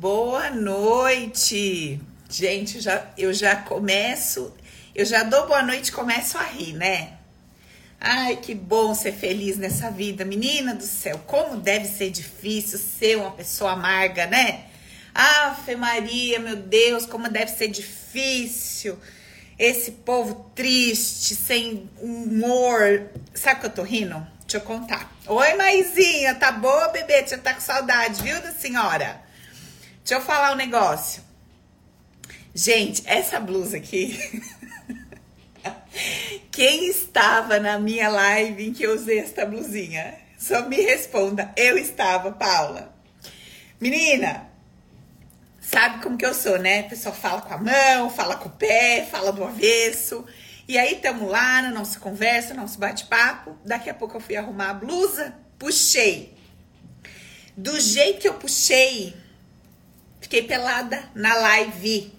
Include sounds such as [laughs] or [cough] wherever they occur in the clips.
Boa noite! Gente, eu já, eu já começo, eu já dou boa noite e começo a rir, né? Ai, que bom ser feliz nessa vida, menina do céu. Como deve ser difícil ser uma pessoa amarga, né? Ave Maria, meu Deus, como deve ser difícil. Esse povo triste, sem humor. Sabe que eu tô rindo? Deixa eu contar. Oi, maisinha, tá boa, bebê? Você tá com saudade, viu, da senhora? Deixa eu falar um negócio. Gente, essa blusa aqui. [laughs] Quem estava na minha live em que eu usei esta blusinha? Só me responda. Eu estava, Paula. Menina, sabe como que eu sou, né? A pessoa fala com a mão, fala com o pé, fala do avesso. E aí tamo lá no nosso conversa, no nosso bate-papo. Daqui a pouco eu fui arrumar a blusa, puxei. Do jeito que eu puxei, fiquei pelada na live.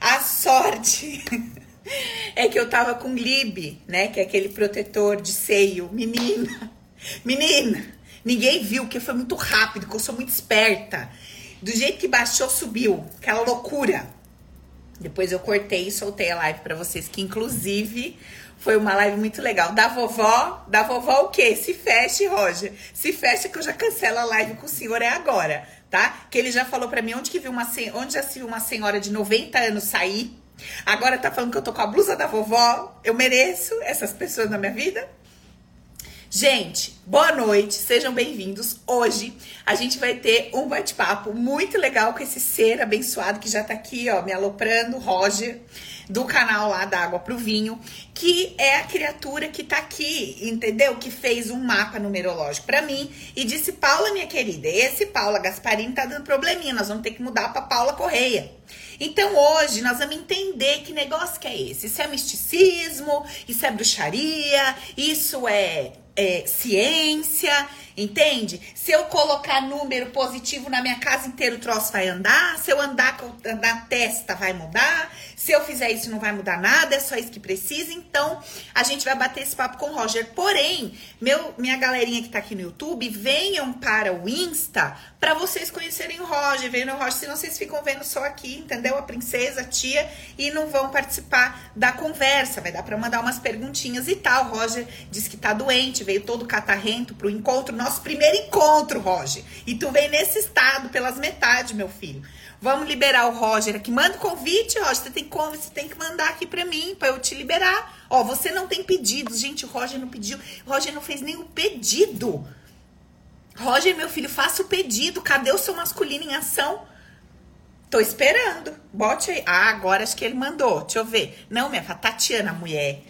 A sorte [laughs] é que eu tava com Lib, né? Que é aquele protetor de seio. Menina, menina, ninguém viu, porque foi muito rápido, que eu sou muito esperta. Do jeito que baixou, subiu. Aquela loucura. Depois eu cortei e soltei a live para vocês, que inclusive foi uma live muito legal. Da vovó, da vovó o quê? Se feche, Roger. Se fecha que eu já cancelo a live com o senhor é agora, tá? Que ele já falou para mim onde que viu uma onde já se viu uma senhora de 90 anos sair. Agora tá falando que eu tô com a blusa da vovó. Eu mereço essas pessoas na minha vida? Gente, boa noite, sejam bem-vindos. Hoje a gente vai ter um bate-papo muito legal com esse ser abençoado que já tá aqui, ó, me aloprando, Roger, do canal lá da Água pro Vinho, que é a criatura que tá aqui, entendeu? Que fez um mapa numerológico para mim e disse: Paula, minha querida, esse Paula Gasparini tá dando probleminha, nós vamos ter que mudar para Paula Correia. Então hoje nós vamos entender que negócio que é esse. Isso é misticismo, isso é bruxaria, isso é é, ciência, entende? Se eu colocar número positivo na minha casa inteira, o troço vai andar. Se eu andar na testa, vai mudar. Se eu fizer isso, não vai mudar nada. É só isso que precisa. Então, a gente vai bater esse papo com o Roger. Porém, meu, minha galerinha que tá aqui no YouTube, venham para o Insta para vocês conhecerem o Roger. Venham o Roger, senão vocês ficam vendo só aqui, entendeu? A princesa, a tia, e não vão participar da conversa. Vai dar para mandar umas perguntinhas e tal. O Roger disse que tá doente veio todo catarrento pro encontro, nosso primeiro encontro, Roger. E tu vem nesse estado, pelas metades, meu filho. Vamos liberar o Roger aqui. Manda o convite, Roger. Você tem como? Você tem que mandar aqui pra mim, pra eu te liberar. Ó, você não tem pedido. Gente, o Roger não pediu. Roger não fez nenhum pedido. Roger, meu filho, faça o pedido. Cadê o seu masculino em ação? Tô esperando. Bote aí. Ah, agora acho que ele mandou. Deixa eu ver. Não, minha Tatiana, mulher.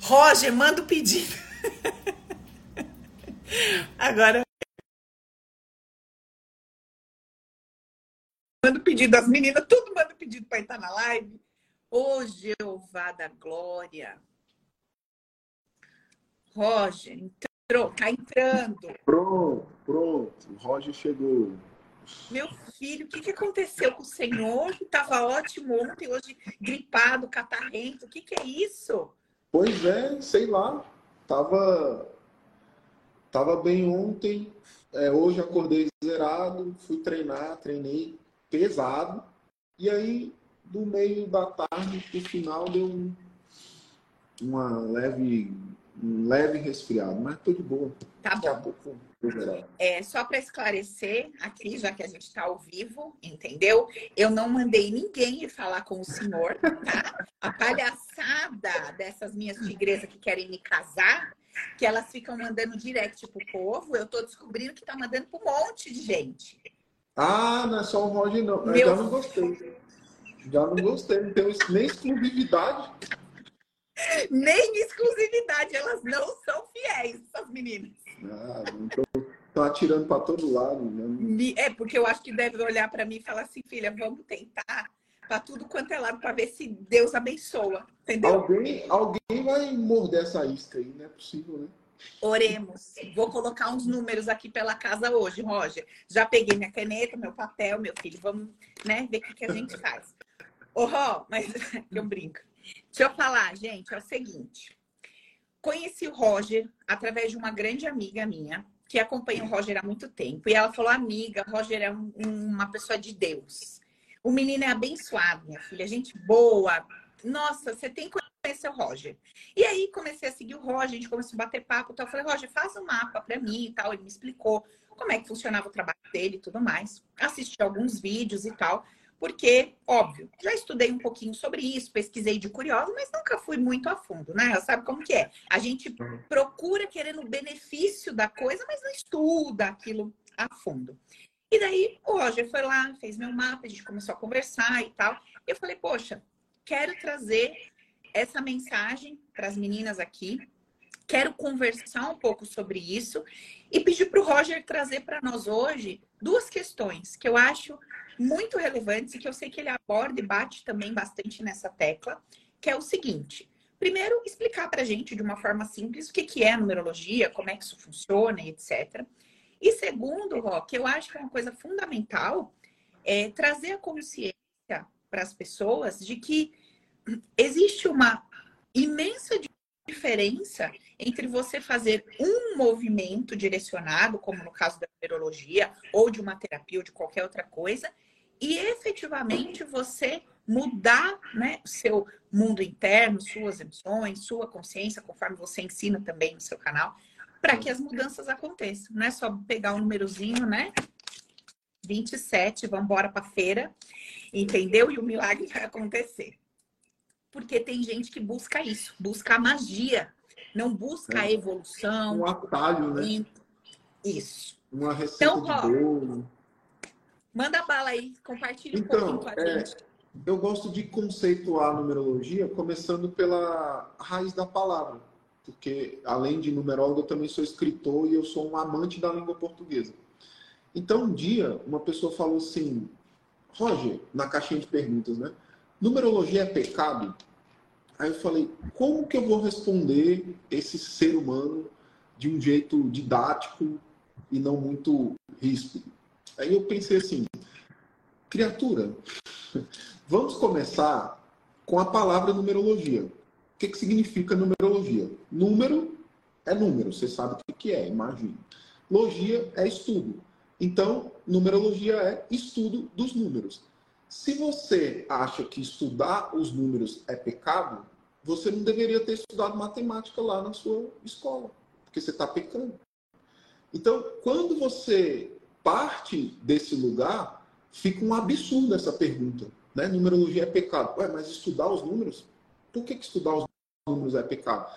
Roger, manda o pedido. [laughs] Agora. Manda pedido das meninas, tudo manda pedido para entrar na live. Ô Jeová da Glória. Roger, entrou, tá entrando. Pronto, pronto. O Roger chegou. Meu filho, o que, que aconteceu com o senhor? Que estava ótimo ontem, hoje gripado, catarrento. O que, que é isso? Pois é, sei lá. Tava, tava bem ontem, é, hoje acordei zerado, fui treinar, treinei pesado, e aí do meio da tarde pro final deu um, uma leve, um leve resfriado, mas tô de boa. Tá bom. É, só para esclarecer, aqui, já que a gente está ao vivo, entendeu? Eu não mandei ninguém ir falar com o senhor, tá? A palhaçada dessas minhas tigresas que querem me casar, que elas ficam mandando direct pro povo, eu tô descobrindo que tá mandando para um monte de gente. Ah, não é só o Roger, não. Meu... Já não gostei. Já não gostei, não tem nem exclusividade. Nem exclusividade, elas não são fiéis, essas meninas. Ah, estão atirando para todo lado. Né? É, porque eu acho que deve olhar para mim e falar assim, filha, vamos tentar para tudo quanto é lado para ver se Deus abençoa. Entendeu? Alguém, alguém vai morder essa isca aí, não é possível, né? Oremos. Vou colocar uns números aqui pela casa hoje, Roger. Já peguei minha caneta, meu papel, meu filho. Vamos né, ver o que, que a gente faz. Ô, Ró, mas [laughs] eu brinco. Deixa eu falar, gente, é o seguinte. Conheci o Roger através de uma grande amiga minha, que acompanha o Roger há muito tempo. E ela falou: amiga, Roger é um, uma pessoa de Deus. O menino é abençoado, minha filha, gente boa. Nossa, você tem que conhecer o Roger. E aí comecei a seguir o Roger, a gente começou a bater papo. Então eu falei: Roger, faz um mapa para mim e tal. Ele me explicou como é que funcionava o trabalho dele e tudo mais. Assisti alguns vídeos e tal porque, óbvio, já estudei um pouquinho sobre isso, pesquisei de curiosa, mas nunca fui muito a fundo, né? Sabe como que é? A gente procura querendo o benefício da coisa, mas não estuda aquilo a fundo. E daí o Roger foi lá, fez meu mapa, a gente começou a conversar e tal. E eu falei, poxa, quero trazer essa mensagem para as meninas aqui, quero conversar um pouco sobre isso e pedir para o Roger trazer para nós hoje duas questões que eu acho muito relevantes e que eu sei que ele aborda e bate também bastante nessa tecla, que é o seguinte. Primeiro, explicar para a gente de uma forma simples o que, que é a numerologia, como é que isso funciona, etc. E segundo, Rock, eu acho que é uma coisa fundamental é trazer a consciência para as pessoas de que existe uma imensa diferença entre você fazer um movimento direcionado, como no caso da numerologia, ou de uma terapia ou de qualquer outra coisa, e efetivamente você mudar né, seu mundo interno, suas emoções, sua consciência, conforme você ensina também no seu canal, para que as mudanças aconteçam. Não é só pegar um númerozinho, né? 27, vamos embora para feira, entendeu? E o milagre vai acontecer. Porque tem gente que busca isso, busca a magia, não busca a evolução. Um atalho, né? Isso. Uma receita então, de bolo. Manda bala aí, compartilha um então, pouquinho com a é, gente. Eu gosto de conceituar a numerologia começando pela raiz da palavra, porque além de numerólogo, eu também sou escritor e eu sou um amante da língua portuguesa. Então, um dia, uma pessoa falou assim, Roger, na caixinha de perguntas, né? Numerologia é pecado? Aí eu falei, como que eu vou responder esse ser humano de um jeito didático e não muito ríspido? Aí eu pensei assim, criatura, [laughs] vamos começar com a palavra numerologia. Que, que significa numerologia? Número é número, você sabe o que é, imagina. Logia é estudo. Então, numerologia é estudo dos números. Se você acha que estudar os números é pecado, você não deveria ter estudado matemática lá na sua escola, porque você está pecando. Então, quando você parte desse lugar, fica um absurdo essa pergunta. Né? Numerologia é pecado. Ué, mas estudar os números? Por que, que estudar os números é pecado?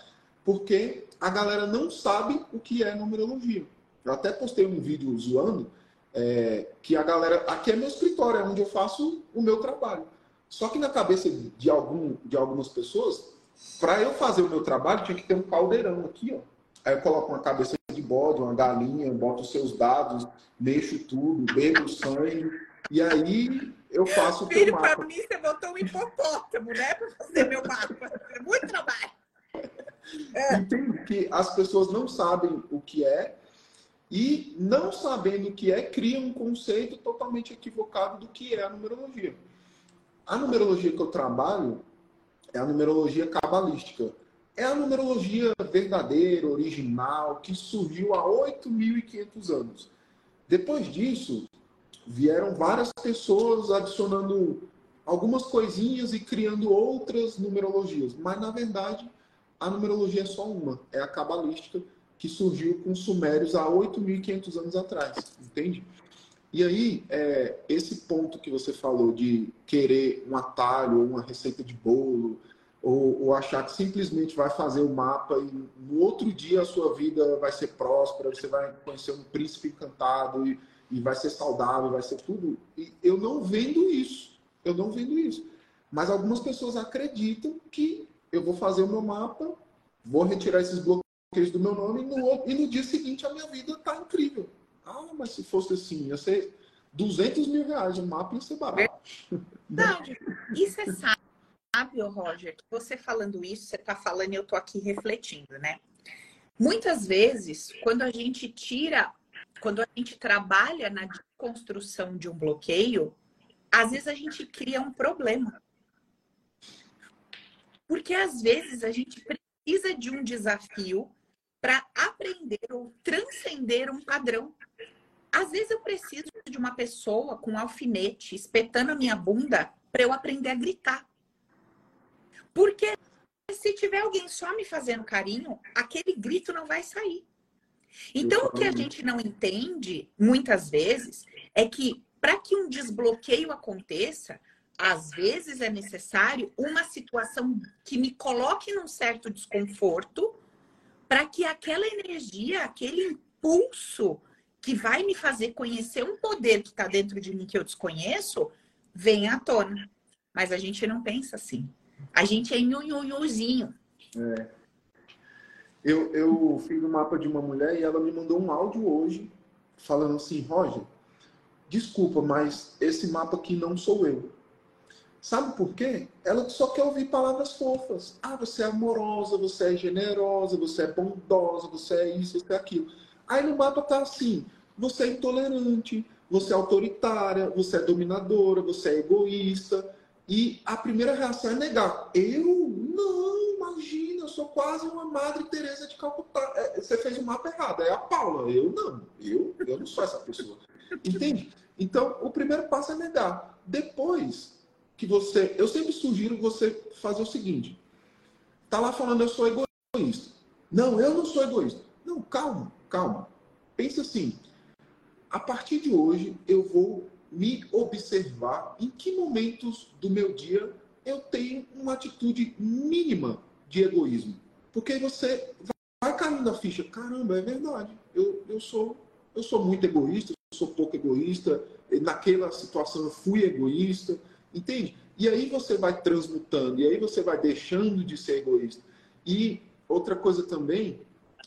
Porque a galera não sabe o que é numerologia. Eu até postei um vídeo zoando é, que a galera. Aqui é meu escritório, é onde eu faço o meu trabalho. Só que na cabeça de, algum, de algumas pessoas, para eu fazer o meu trabalho, tinha que ter um caldeirão aqui, ó. Aí eu coloco uma cabeça de bode, uma galinha, boto os seus dados, mexo tudo, bebo sangue, e aí eu faço o Filho, mapa. Para mim, você botou um hipopótamo, né? Para fazer meu mapa. É muito trabalho. É. Que as pessoas não sabem o que é e, não sabendo o que é, criam um conceito totalmente equivocado do que é a numerologia. A numerologia que eu trabalho é a numerologia cabalística é a numerologia verdadeira, original, que surgiu há 8.500 anos. Depois disso, vieram várias pessoas adicionando algumas coisinhas e criando outras numerologias. Mas, na verdade, a numerologia é só uma, é a cabalística, que surgiu com os sumérios há 8.500 anos atrás, entende? E aí, é, esse ponto que você falou de querer um atalho ou uma receita de bolo, ou, ou, achar que simplesmente vai fazer o mapa e no outro dia a sua vida vai ser próspera, você vai conhecer um príncipe encantado e, e vai ser saudável, vai ser tudo. E eu não vendo isso. Eu não vendo isso. Mas algumas pessoas acreditam que eu vou fazer o meu mapa, vou retirar esses bloqueios do meu nome e no, e no dia seguinte a minha vida está incrível. Ah, mas se fosse assim, ia ser 200 mil reais o mapa ia ser barato. [laughs] Verdade. É sábio sabe, Roger, que você falando isso, você está falando e eu estou aqui refletindo, né? Muitas vezes, quando a gente tira, quando a gente trabalha na construção de um bloqueio, às vezes a gente cria um problema. Porque às vezes a gente precisa de um desafio para aprender ou transcender um padrão. Às vezes eu preciso de uma pessoa com um alfinete espetando a minha bunda para eu aprender a gritar. Porque se tiver alguém só me fazendo carinho, aquele grito não vai sair. Então, o que a gente não entende, muitas vezes, é que para que um desbloqueio aconteça, às vezes é necessário uma situação que me coloque num certo desconforto, para que aquela energia, aquele impulso que vai me fazer conhecer um poder que está dentro de mim que eu desconheço, venha à tona. Mas a gente não pensa assim. A gente é nhunhunhuzinho. É. Eu, eu fiz um mapa de uma mulher e ela me mandou um áudio hoje falando assim, Roger, desculpa, mas esse mapa aqui não sou eu. Sabe por quê? Ela só quer ouvir palavras fofas. Ah, você é amorosa, você é generosa, você é bondosa, você é isso, você é aquilo. Aí no mapa tá assim: você é intolerante, você é autoritária, você é dominadora, você é egoísta. E a primeira reação é negar. Eu? Não, imagina, eu sou quase uma Madre Teresa de Calcutá. É, você fez o mapa errado, é a Paula. Eu não, eu, eu não sou essa pessoa. Entende? Então, o primeiro passo é negar. Depois que você. Eu sempre sugiro você fazer o seguinte: tá lá falando eu sou egoísta. Não, eu não sou egoísta. Não, calma, calma. Pensa assim: a partir de hoje eu vou me observar em que momentos do meu dia eu tenho uma atitude mínima de egoísmo. Porque você vai caindo a ficha, caramba, é verdade. Eu, eu, sou, eu sou muito egoísta, eu sou pouco egoísta, naquela situação eu fui egoísta, entende? E aí você vai transmutando, e aí você vai deixando de ser egoísta. E outra coisa também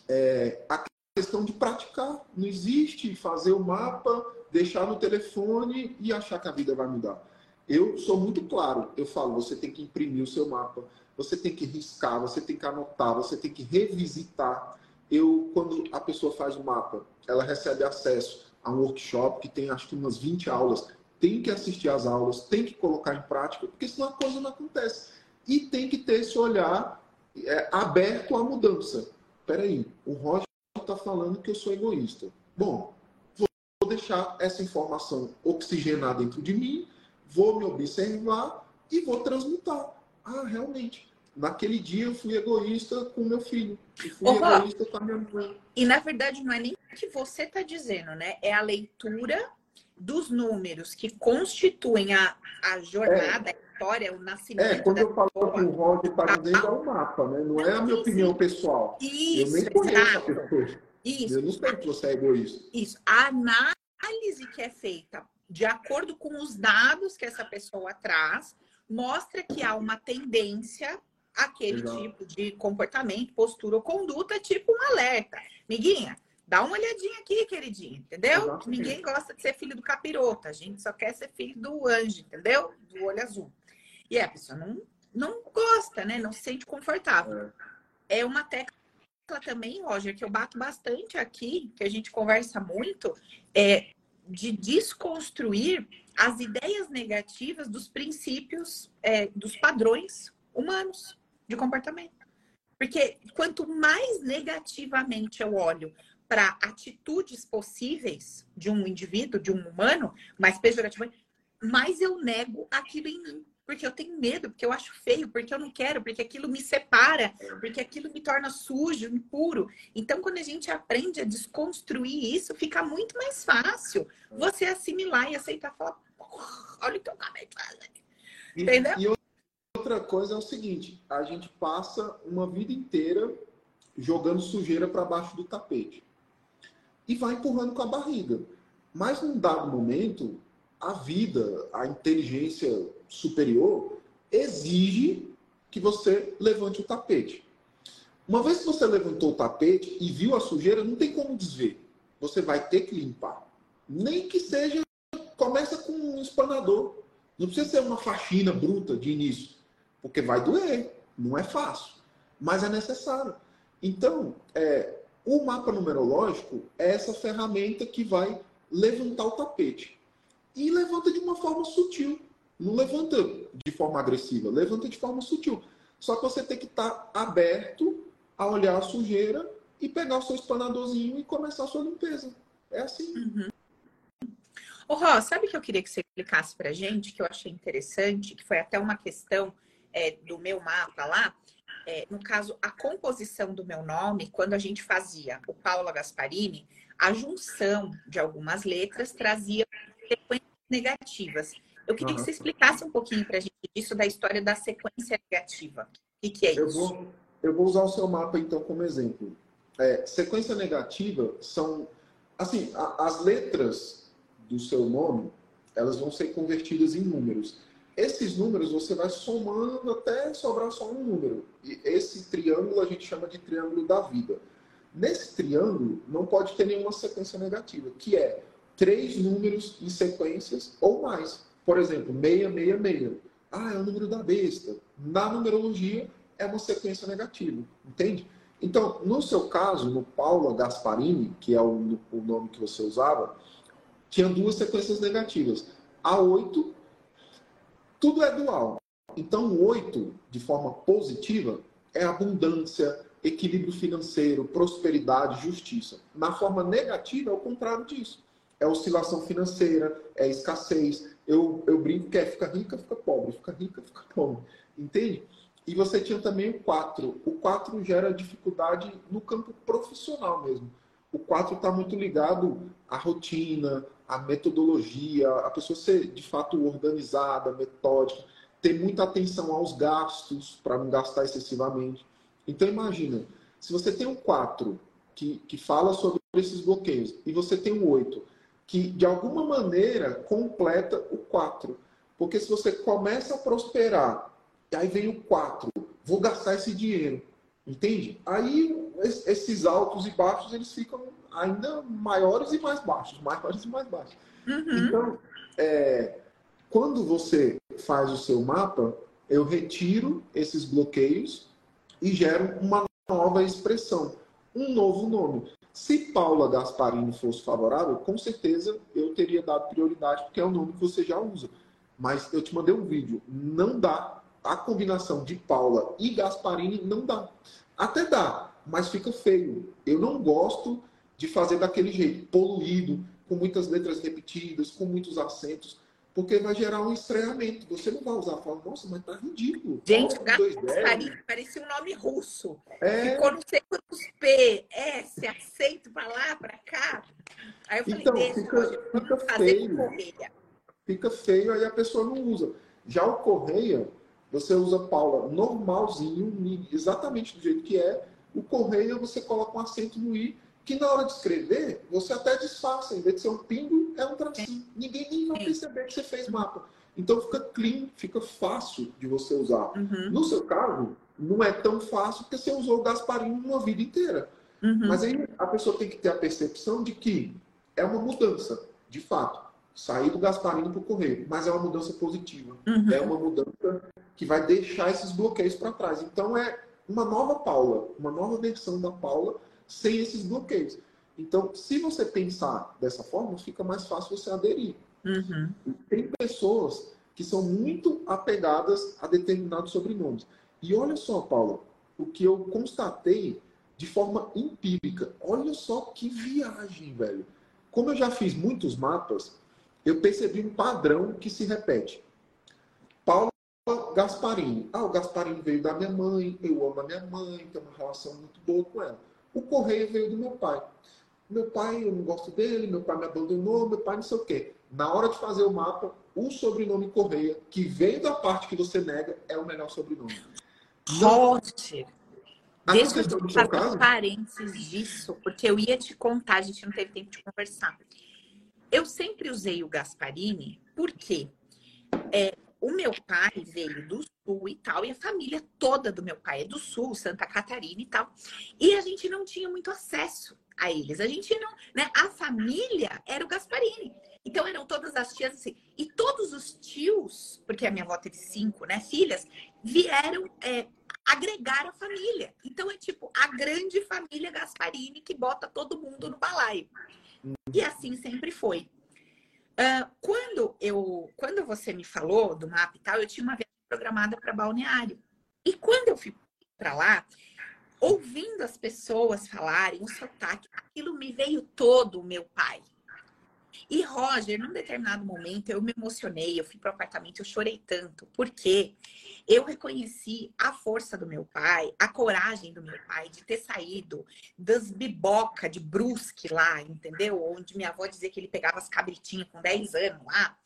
é a questão de praticar. Não existe fazer o mapa deixar no telefone e achar que a vida vai mudar. Eu sou muito claro, eu falo, você tem que imprimir o seu mapa, você tem que riscar, você tem que anotar, você tem que revisitar. Eu, quando a pessoa faz o mapa, ela recebe acesso a um workshop que tem acho que umas 20 aulas, tem que assistir às aulas, tem que colocar em prática, porque senão a coisa não acontece. E tem que ter esse olhar é, aberto à mudança. Peraí, o Roger está falando que eu sou egoísta. Bom, vou deixar essa informação oxigenar dentro de mim, vou me observar e vou transmutar. Ah, realmente. Naquele dia eu fui egoísta com meu filho. E fui egoísta com a minha mãe. E na verdade não é nem o que você está dizendo, né? É a leitura dos números que constituem a, a jornada, é. a história, o nascimento. É, quando eu falo que o Roger está dizendo, é o mapa, né? Não, não é a minha opinião pessoal. Isso, eu nem conheço a pessoa. Isso. Eu não sei que você é egoísta. Isso. A análise que é feita de acordo com os dados que essa pessoa traz, mostra que há uma tendência àquele Exato. tipo de comportamento, postura ou conduta, tipo um alerta. Miguinha, dá uma olhadinha aqui, queridinha, entendeu? Ninguém gosta de ser filho do capiroto, a gente só quer ser filho do anjo, entendeu? Do olho azul. E a pessoa não, não gosta, né? Não se sente confortável. É, é uma técnica também, Roger, que eu bato bastante aqui, que a gente conversa muito, é de desconstruir as ideias negativas dos princípios, é, dos padrões humanos de comportamento. Porque quanto mais negativamente eu olho para atitudes possíveis de um indivíduo, de um humano, mais pejorativamente, mais eu nego aquilo em mim porque eu tenho medo, porque eu acho feio, porque eu não quero, porque aquilo me separa, porque aquilo me torna sujo, impuro. Então, quando a gente aprende a desconstruir isso, fica muito mais fácil você assimilar e aceitar, falar, olha o que eu acabei de fazer. Entendeu? E, e outra coisa é o seguinte, a gente passa uma vida inteira jogando sujeira para baixo do tapete. E vai empurrando com a barriga. Mas num dado momento, a vida, a inteligência superior exige que você levante o tapete. Uma vez que você levantou o tapete e viu a sujeira, não tem como desver. Você vai ter que limpar. Nem que seja, começa com um espanador. Não precisa ser uma faxina bruta de início, porque vai doer. Não é fácil, mas é necessário. Então, é, o mapa numerológico é essa ferramenta que vai levantar o tapete. E levanta de uma forma sutil. Não levanta de forma agressiva, levanta de forma sutil. Só que você tem que estar aberto a olhar a sujeira e pegar o seu espanadorzinho e começar a sua limpeza. É assim. Uhum. Ô, Ró, sabe que eu queria que você explicasse pra gente, que eu achei interessante, que foi até uma questão é, do meu mapa lá. É, no caso, a composição do meu nome, quando a gente fazia o Paula Gasparini, a junção de algumas letras trazia sequências negativas. Eu queria uhum. que você explicasse um pouquinho pra gente disso da história da sequência negativa. O que, que é eu isso? Vou, eu vou usar o seu mapa, então, como exemplo. É, sequência negativa são, assim, a, as letras do seu nome, elas vão ser convertidas em números. Esses números você vai somando até sobrar só um número. E esse triângulo a gente chama de triângulo da vida. Nesse triângulo não pode ter nenhuma sequência negativa, que é três números em sequências ou mais. Por exemplo, 666. Ah, é o número da besta. Na numerologia é uma sequência negativa, entende? Então, no seu caso, no Paula Gasparini, que é o, o nome que você usava, tinha duas sequências negativas. A 8, tudo é dual. Então, o 8, de forma positiva, é abundância, equilíbrio financeiro, prosperidade, justiça. Na forma negativa, é o contrário disso. É oscilação financeira, é escassez. Eu, eu brinco que é fica rica, fica pobre, fica rica, fica pobre. Entende? E você tinha também o 4. O 4 gera dificuldade no campo profissional mesmo. O 4 está muito ligado à rotina, à metodologia, a pessoa ser de fato organizada, metódica, ter muita atenção aos gastos para não gastar excessivamente. Então imagina, se você tem um 4 que, que fala sobre esses bloqueios e você tem um 8 que de alguma maneira completa o 4. Porque se você começa a prosperar, aí vem o 4, vou gastar esse dinheiro, entende? Aí esses altos e baixos eles ficam ainda maiores e mais baixos, maiores e mais baixos. Uhum. Então, é, quando você faz o seu mapa, eu retiro esses bloqueios e gero uma nova expressão, um novo nome. Se Paula Gasparini fosse favorável, com certeza eu teria dado prioridade, porque é o nome que você já usa. Mas eu te mandei um vídeo. Não dá. A combinação de Paula e Gasparini não dá. Até dá, mas fica feio. Eu não gosto de fazer daquele jeito, poluído, com muitas letras repetidas, com muitos acentos, porque vai gerar um estranhamento. Você não vai usar, fala, nossa, mas tá ridículo. Gente, o Gasparini parecia um nome russo. É... Ficou não sei quantos P, S, acento para lá, para cá. Aí eu falei, então, fica, fica feio. Fica feio, aí a pessoa não usa. Já o Correia, você usa Paula normalzinho, exatamente do jeito que é. O Correia, você coloca um acento no I, que na hora de escrever, você até disfarça. Em vez de ser um pingo, é um tracinho. Ninguém nem vai perceber que você fez mapa. Então fica clean, fica fácil de você usar. Uhum. No seu caso, não é tão fácil porque você usou o Gasparinho uma vida inteira. Uhum. Mas aí a pessoa tem que ter a percepção de que é uma mudança, de fato sair do Gasparini para o Correio, mas é uma mudança positiva. Uhum. É uma mudança que vai deixar esses bloqueios para trás. Então é uma nova Paula, uma nova versão da Paula sem esses bloqueios. Então, se você pensar dessa forma, fica mais fácil você aderir. Uhum. Tem pessoas que são muito apegadas a determinados sobrenomes. E olha só, Paula, o que eu constatei de forma empírica. Olha só que viagem, velho. Como eu já fiz muitos mapas, eu percebi um padrão que se repete. Paula Gasparini. Ah, o Gasparini veio da minha mãe, eu amo a minha mãe, tenho uma relação muito boa com ela. O Correio veio do meu pai. Meu pai, eu não gosto dele, meu pai me abandonou, meu pai não sei o quê. Na hora de fazer o mapa, o sobrenome Correia, que veio da parte que você nega, é o melhor sobrenome. Roger, deixa eu fazer parênteses disso, porque eu ia te contar, a gente não teve tempo de conversar. Eu sempre usei o Gasparini porque é, o meu pai veio do sul e tal, e a família toda do meu pai é do sul, Santa Catarina e tal. E a gente não tinha muito acesso a eles. A gente não, né? A família era o Gasparini. Então eram todas as tias assim. E todos os tios, porque a minha avó teve cinco, né, filhas, vieram é, agregar a família. Então é tipo a grande família Gasparini que bota todo mundo no balaio. E assim sempre foi. Uh, quando eu, quando você me falou do mapa e tal, eu tinha uma viagem programada para balneário. E quando eu fui para lá, ouvindo as pessoas falarem o sotaque, aquilo me veio todo o meu pai. E Roger, num determinado momento, eu me emocionei, eu fui para o apartamento, eu chorei tanto, porque eu reconheci a força do meu pai, a coragem do meu pai de ter saído das biboca de Brusque lá, entendeu? Onde minha avó dizia que ele pegava as cabritinhas com 10 anos lá,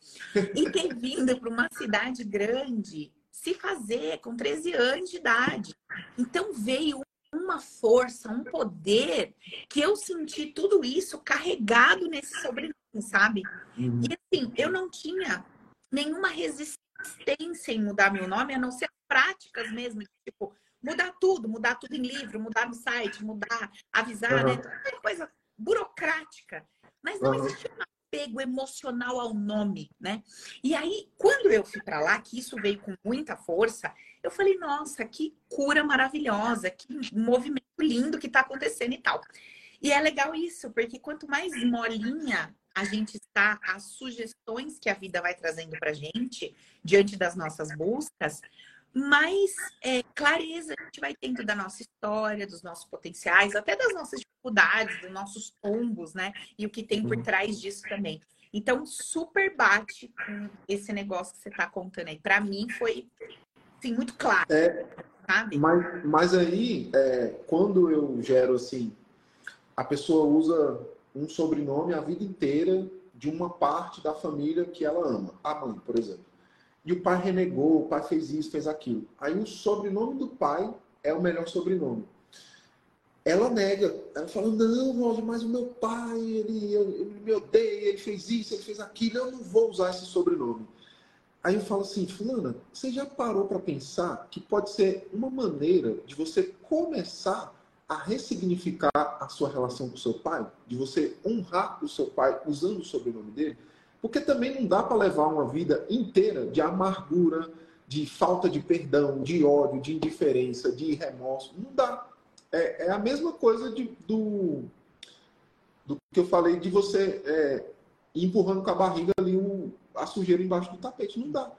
e ter [laughs] vindo para uma cidade grande se fazer com 13 anos de idade. Então veio uma força, um poder que eu senti tudo isso carregado nesse sobrenome, sabe? Uhum. E assim, eu não tinha nenhuma resistência em mudar meu nome, a não ser práticas mesmo, tipo, mudar tudo, mudar tudo em livro, mudar no site, mudar, avisar, uhum. né? Toda coisa burocrática. Mas não uhum. existia um apego emocional ao nome, né? E aí, quando eu fui para lá, que isso veio com muita força, eu falei, nossa, que cura maravilhosa, que movimento lindo que está acontecendo e tal. E é legal isso, porque quanto mais molinha a gente está, as sugestões que a vida vai trazendo para gente diante das nossas buscas, mais é, clareza a gente vai tendo da nossa história, dos nossos potenciais, até das nossas dificuldades, dos nossos tombos, né? E o que tem por uhum. trás disso também. Então, super bate com esse negócio que você está contando aí. Para mim, foi Sim, muito claro. É, sabe? Mas, mas aí, é, quando eu gero assim, a pessoa usa um sobrenome a vida inteira de uma parte da família que ela ama. A mãe, por exemplo. E o pai renegou, o pai fez isso, fez aquilo. Aí o sobrenome do pai é o melhor sobrenome. Ela nega, ela fala, não, Roger, mas o meu pai, ele, ele me odeia, ele fez isso, ele fez aquilo, eu não vou usar esse sobrenome. Aí eu falo assim, fulana, você já parou para pensar que pode ser uma maneira de você começar a ressignificar a sua relação com o seu pai? De você honrar o seu pai usando o sobrenome dele? Porque também não dá para levar uma vida inteira de amargura, de falta de perdão, de ódio, de indiferença, de remorso. Não dá. É, é a mesma coisa de, do, do que eu falei de você é, empurrando com a barriga ali a sujeira embaixo do tapete. Não dá.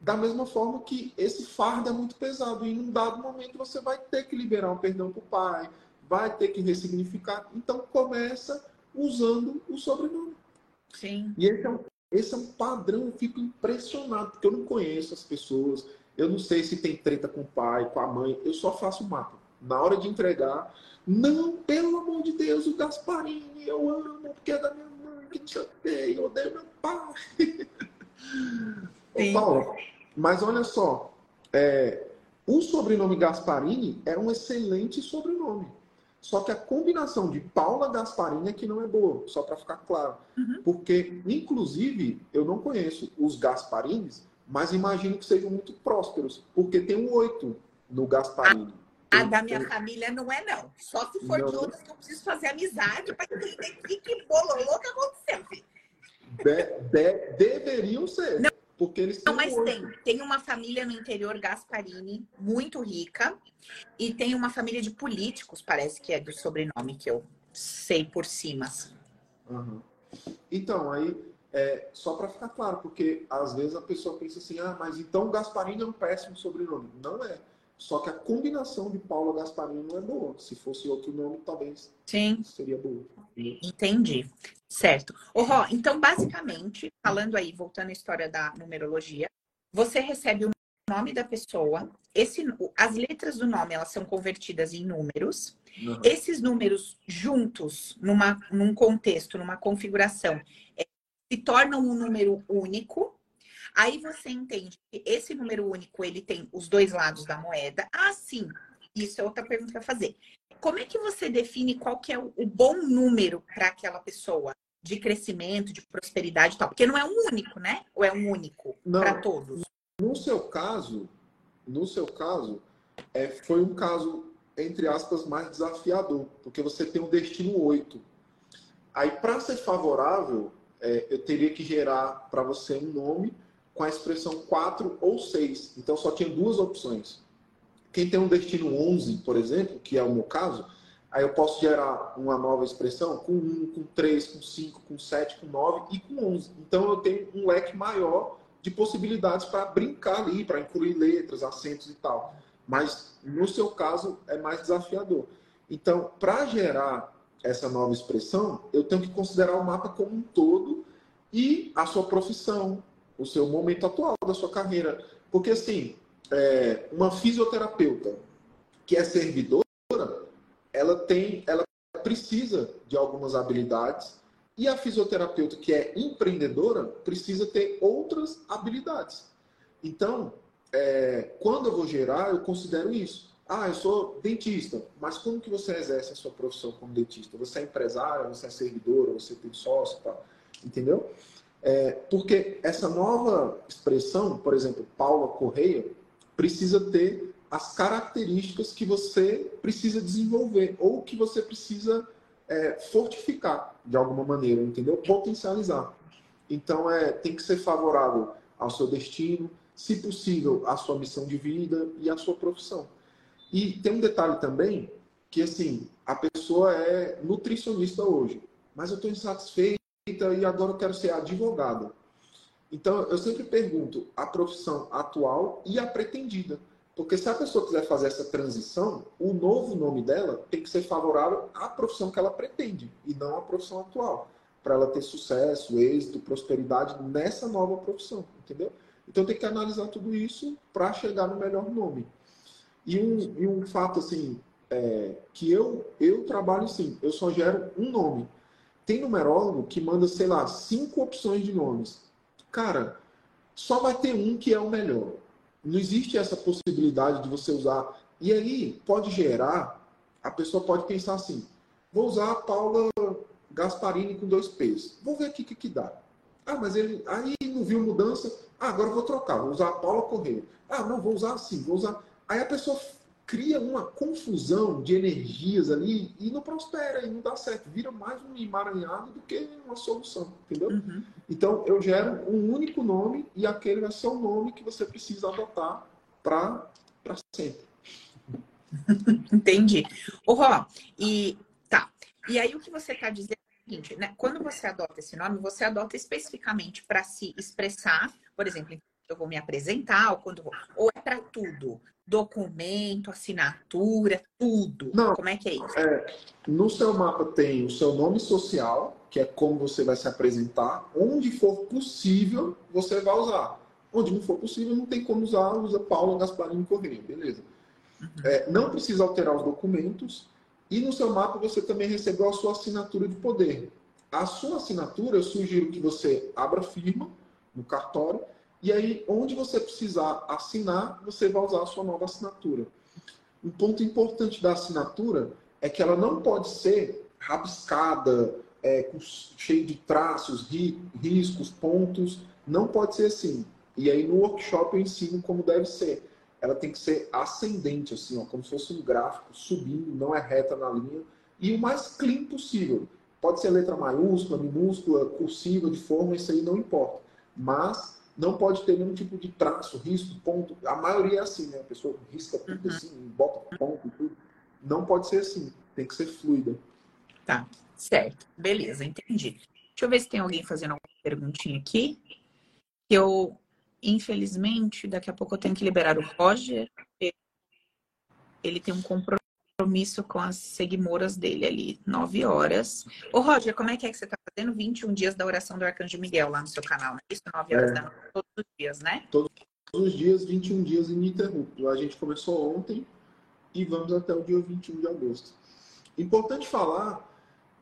Da mesma forma que esse fardo é muito pesado e em um dado momento você vai ter que liberar um perdão para o pai, vai ter que ressignificar. Então começa usando o sobrenome. Sim. E esse é um, esse é um padrão, eu fico impressionado, porque eu não conheço as pessoas, eu não sei se tem treta com o pai, com a mãe, eu só faço o mapa. Na hora de entregar, não, pelo amor de Deus, o Gasparini, eu amo, porque é da minha que não sei o quê, eu odeio meu pai. [laughs] Ô, Paulo, mas olha só, é, o sobrenome Gasparini é um excelente sobrenome. Só que a combinação de Paula Gasparini é que não é boa, só para ficar claro. Uhum. Porque, inclusive, eu não conheço os Gasparines, mas imagino que sejam muito prósperos, porque tem um oito no Gasparini. A da minha família não é, não. Só se for não. de outras que eu preciso fazer amizade para entender que, que bololô que aconteceu, filho. De, de, deveriam ser. Não, porque eles não mas tem. Tem uma família no interior Gasparini, muito rica, e tem uma família de políticos, parece que é do sobrenome que eu sei por cima. Uhum. Então, aí, é, só para ficar claro, porque às vezes a pessoa pensa assim, ah, mas então Gasparini é um péssimo sobrenome. Não é. Só que a combinação de Paula Gasparini não é boa. Se fosse outro nome, talvez Sim. seria boa. Entendi. Certo. Ô, Ró, então, basicamente, falando aí, voltando à história da numerologia, você recebe o nome da pessoa, esse, as letras do nome elas são convertidas em números. Uhum. Esses números juntos, numa, num contexto, numa configuração, é, se tornam um número único Aí você entende que esse número único, ele tem os dois lados da moeda. Ah, sim. Isso é outra pergunta para fazer. Como é que você define qual que é o, bom número para aquela pessoa? De crescimento, de prosperidade e tal. Porque não é um único, né? Ou é um único para todos? No seu caso, no seu caso, é, foi um caso, entre aspas, mais desafiador. Porque você tem um destino 8. Aí, para ser favorável, é, eu teria que gerar para você um nome com a expressão 4 ou 6. Então só tinha duas opções. Quem tem um destino 11, por exemplo, que é o meu caso, aí eu posso gerar uma nova expressão com 1, com 3, com 5, com 7, com 9 e com 11. Então eu tenho um leque maior de possibilidades para brincar ali, para incluir letras, acentos e tal. Mas no seu caso é mais desafiador. Então, para gerar essa nova expressão, eu tenho que considerar o mapa como um todo e a sua profissão, o seu momento atual da sua carreira. Porque, assim, é, uma fisioterapeuta que é servidora, ela tem, ela precisa de algumas habilidades e a fisioterapeuta que é empreendedora precisa ter outras habilidades. Então, é, quando eu vou gerar, eu considero isso. Ah, eu sou dentista, mas como que você exerce a sua profissão como dentista? Você é empresária, você é servidora, você tem sócio, tal, entendeu? É, porque essa nova expressão, por exemplo, Paula Correia, precisa ter as características que você precisa desenvolver ou que você precisa é, fortificar de alguma maneira, entendeu? Potencializar. Então, é, tem que ser favorável ao seu destino, se possível, à sua missão de vida e à sua profissão. E tem um detalhe também, que assim, a pessoa é nutricionista hoje, mas eu estou insatisfeita e agora eu quero ser advogada. Então, eu sempre pergunto a profissão atual e a pretendida. Porque se a pessoa quiser fazer essa transição, o novo nome dela tem que ser favorável à profissão que ela pretende e não à profissão atual. Para ela ter sucesso, êxito, prosperidade nessa nova profissão, entendeu? Então tem que analisar tudo isso para chegar no melhor nome. E um, e um fato assim, é, que eu, eu trabalho sim, eu só gero um nome. Tem numerólogo que manda, sei lá, cinco opções de nomes. Cara, só vai ter um que é o melhor. Não existe essa possibilidade de você usar. E aí pode gerar, a pessoa pode pensar assim: vou usar a Paula Gasparini com dois P's. Vou ver aqui o que, que dá. Ah, mas ele aí não viu mudança. Ah, agora vou trocar, vou usar a Paula Correia. Ah, não, vou usar assim, vou usar. Aí a pessoa cria uma confusão de energias ali e não prospera e não dá certo. Vira mais um emaranhado do que uma solução, entendeu? Uhum. Então eu gero um único nome e aquele vai ser o nome que você precisa adotar para sempre. [laughs] Entendi. Ô, Ró, e tá. E aí o que você está dizendo é o seguinte, né? Quando você adota esse nome, você adota especificamente para se expressar, por exemplo, eu vou me apresentar, ou quando vou, ou é para tudo documento, assinatura, tudo. Não, como é que é isso? É, no seu mapa tem o seu nome social, que é como você vai se apresentar. Onde for possível, você vai usar. Onde não for possível, não tem como usar, usa Paula Gasparini Correia, beleza. Uhum. É, não precisa alterar os documentos. E no seu mapa você também recebeu a sua assinatura de poder. A sua assinatura, eu sugiro que você abra firma no cartório e aí, onde você precisar assinar, você vai usar a sua nova assinatura. Um ponto importante da assinatura é que ela não pode ser rabiscada, é, com, cheio de traços, ri, riscos, pontos. Não pode ser assim. E aí, no workshop, eu ensino como deve ser. Ela tem que ser ascendente, assim, ó, como se fosse um gráfico, subindo, não é reta na linha. E o mais clean possível. Pode ser letra maiúscula, minúscula, cursiva, de forma, isso aí não importa. Mas não pode ter nenhum tipo de traço, risco, ponto. A maioria é assim, né? A pessoa risca tudo uhum. assim, bota ponto e tudo. Não pode ser assim. Tem que ser fluida. Tá, certo. Beleza, entendi. Deixa eu ver se tem alguém fazendo alguma perguntinha aqui. Eu, infelizmente, daqui a pouco eu tenho que liberar o Roger. Ele tem um compromisso compromisso com as seguimoras dele ali, nove horas. Ô, Roger, como é que é que você está fazendo 21 dias da oração do Arcanjo Miguel lá no seu canal? Né? Isso, nove horas é. da noite, todos os dias, né? Todos os dias, 21 dias ininterrupto. A gente começou ontem e vamos até o dia 21 de agosto. Importante falar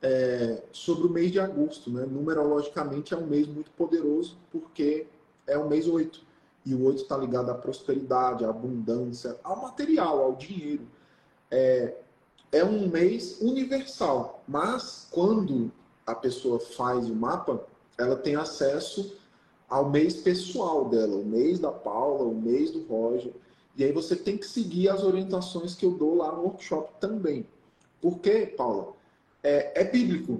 é, sobre o mês de agosto, né? Numerologicamente é um mês muito poderoso porque é o mês 8. E o 8 está ligado à prosperidade, à abundância, ao material, ao dinheiro é, é um mês universal, mas quando a pessoa faz o mapa, ela tem acesso ao mês pessoal dela, o mês da Paula, o mês do Roger. E aí você tem que seguir as orientações que eu dou lá no workshop também. Por quê, Paula? É, é bíblico.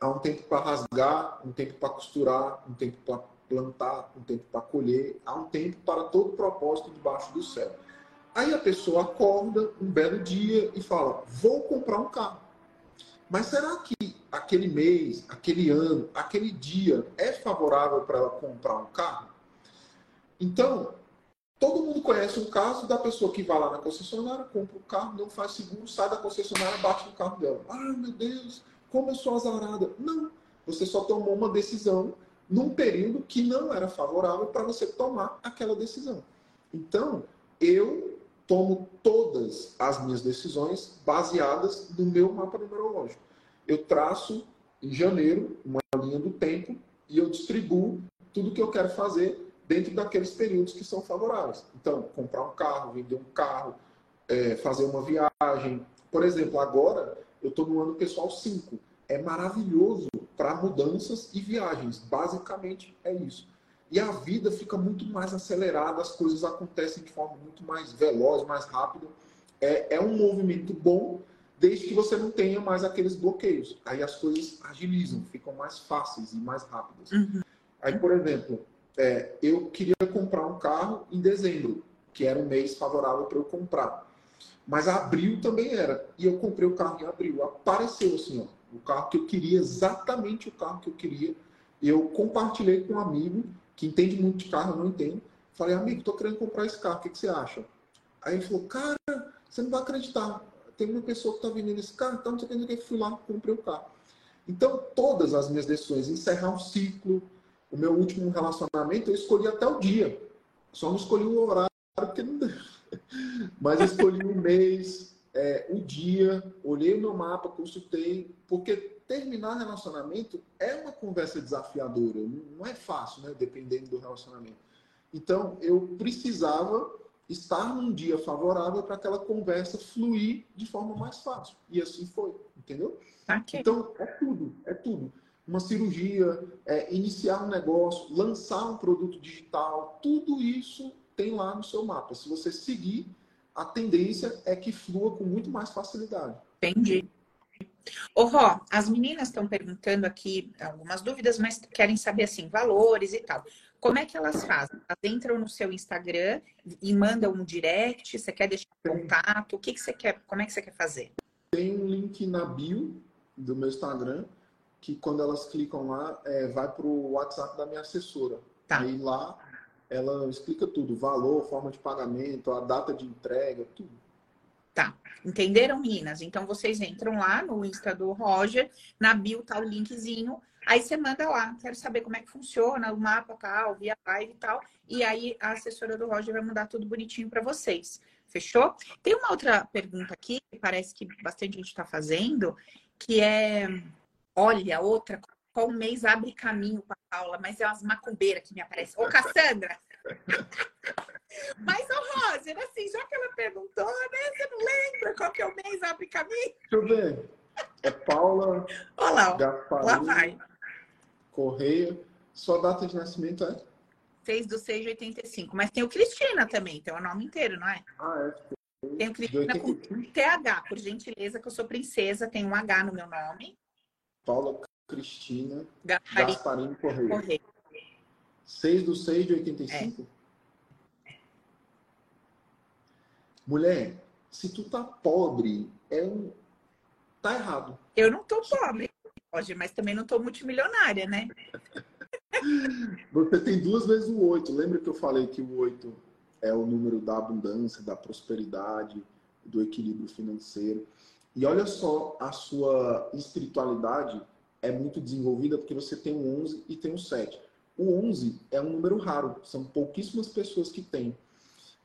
Há um tempo para rasgar, um tempo para costurar, um tempo para plantar, um tempo para colher, há um tempo para todo propósito debaixo do céu. Aí a pessoa acorda um belo dia e fala: vou comprar um carro. Mas será que aquele mês, aquele ano, aquele dia é favorável para ela comprar um carro? Então, todo mundo conhece um caso da pessoa que vai lá na concessionária, compra o carro, não faz seguro, sai da concessionária, bate no carro dela. Ah, meu Deus, como eu sou azarada. Não, você só tomou uma decisão num período que não era favorável para você tomar aquela decisão. Então, eu tomo todas as minhas decisões baseadas no meu mapa numerológico. Eu traço em janeiro uma linha do tempo e eu distribuo tudo que eu quero fazer dentro daqueles períodos que são favoráveis. Então, comprar um carro, vender um carro, é, fazer uma viagem. Por exemplo, agora eu estou no ano pessoal 5. É maravilhoso para mudanças e viagens. Basicamente é isso. E a vida fica muito mais acelerada, as coisas acontecem de forma muito mais veloz, mais rápida. É, é um movimento bom, desde que você não tenha mais aqueles bloqueios. Aí as coisas agilizam, ficam mais fáceis e mais rápidas. Uhum. Aí, por exemplo, é, eu queria comprar um carro em dezembro, que era um mês favorável para eu comprar. Mas abril também era. E eu comprei o carro em abril. Apareceu assim, ó, o carro que eu queria, exatamente o carro que eu queria. Eu compartilhei com um amigo que entende muito de carro, não entendo. Falei, amigo, tô querendo comprar esse carro, o que, que você acha? Aí ele falou, cara, você não vai acreditar. Tem uma pessoa que está vendendo esse carro, então não sei o que, fui lá, comprei o carro. Então, todas as minhas decisões, encerrar um ciclo, o meu último relacionamento, eu escolhi até o dia. Só não escolhi o horário, porque não deu. [laughs] Mas escolhi o mês, é, o dia, olhei o meu mapa, consultei, porque terminar relacionamento é uma conversa desafiadora, não é fácil, né? Dependendo do relacionamento. Então, eu precisava estar num dia favorável para aquela conversa fluir de forma mais fácil. E assim foi, entendeu? Okay. Então, é tudo, é tudo. Uma cirurgia, é, iniciar um negócio, lançar um produto digital, tudo isso tem lá no seu mapa. Se você seguir, a tendência é que flua com muito mais facilidade. Entendi. Ô, Ró, as meninas estão perguntando aqui algumas dúvidas, mas querem saber assim, valores e tal. Como é que elas fazem? Elas entram no seu Instagram e mandam um direct? Você quer deixar contato? O que, que você quer? Como é que você quer fazer? Tem um link na bio do meu Instagram que quando elas clicam lá, é, vai para o WhatsApp da minha assessora. Tá. Aí lá ela explica tudo, valor, forma de pagamento, a data de entrega, tudo. Tá. Entenderam, meninas? Então vocês entram lá no Insta do Roger, na bio tá o linkzinho, aí você manda lá, quero saber como é que funciona, o mapa tal, via live e tal, e aí a assessora do Roger vai mandar tudo bonitinho para vocês. Fechou? Tem uma outra pergunta aqui que parece que bastante gente está fazendo, que é, olha, outra, qual mês abre caminho para Paula? Mas é umas macumbeiras que me aparecem. Ô, Cassandra! [laughs] Mas, ô Roger, assim, já que ela perguntou, né? Você não lembra qual que é o mês abre caminho? Deixa eu ver. É Paula Olá, Gasparini, lá vai. Correia. Sua data de nascimento é? 6 do 6 de 85. Mas tem o Cristina também, tem o nome inteiro, não é? Ah, é. Tem o Cristina com TH, por gentileza, que eu sou princesa, tem um H no meu nome. Paula Cristina Gasparini, Gasparini Correia. Correia. 6 do 6 de 85? É. Mulher, se tu tá pobre, é um... tá errado. Eu não tô pobre, hoje, mas também não tô multimilionária, né? [laughs] Você tem duas vezes o oito. Lembra que eu falei que o oito é o número da abundância, da prosperidade, do equilíbrio financeiro. E olha só, a sua espiritualidade é muito desenvolvida porque você tem o 11 e tem o 7. O 11 é um número raro, são pouquíssimas pessoas que têm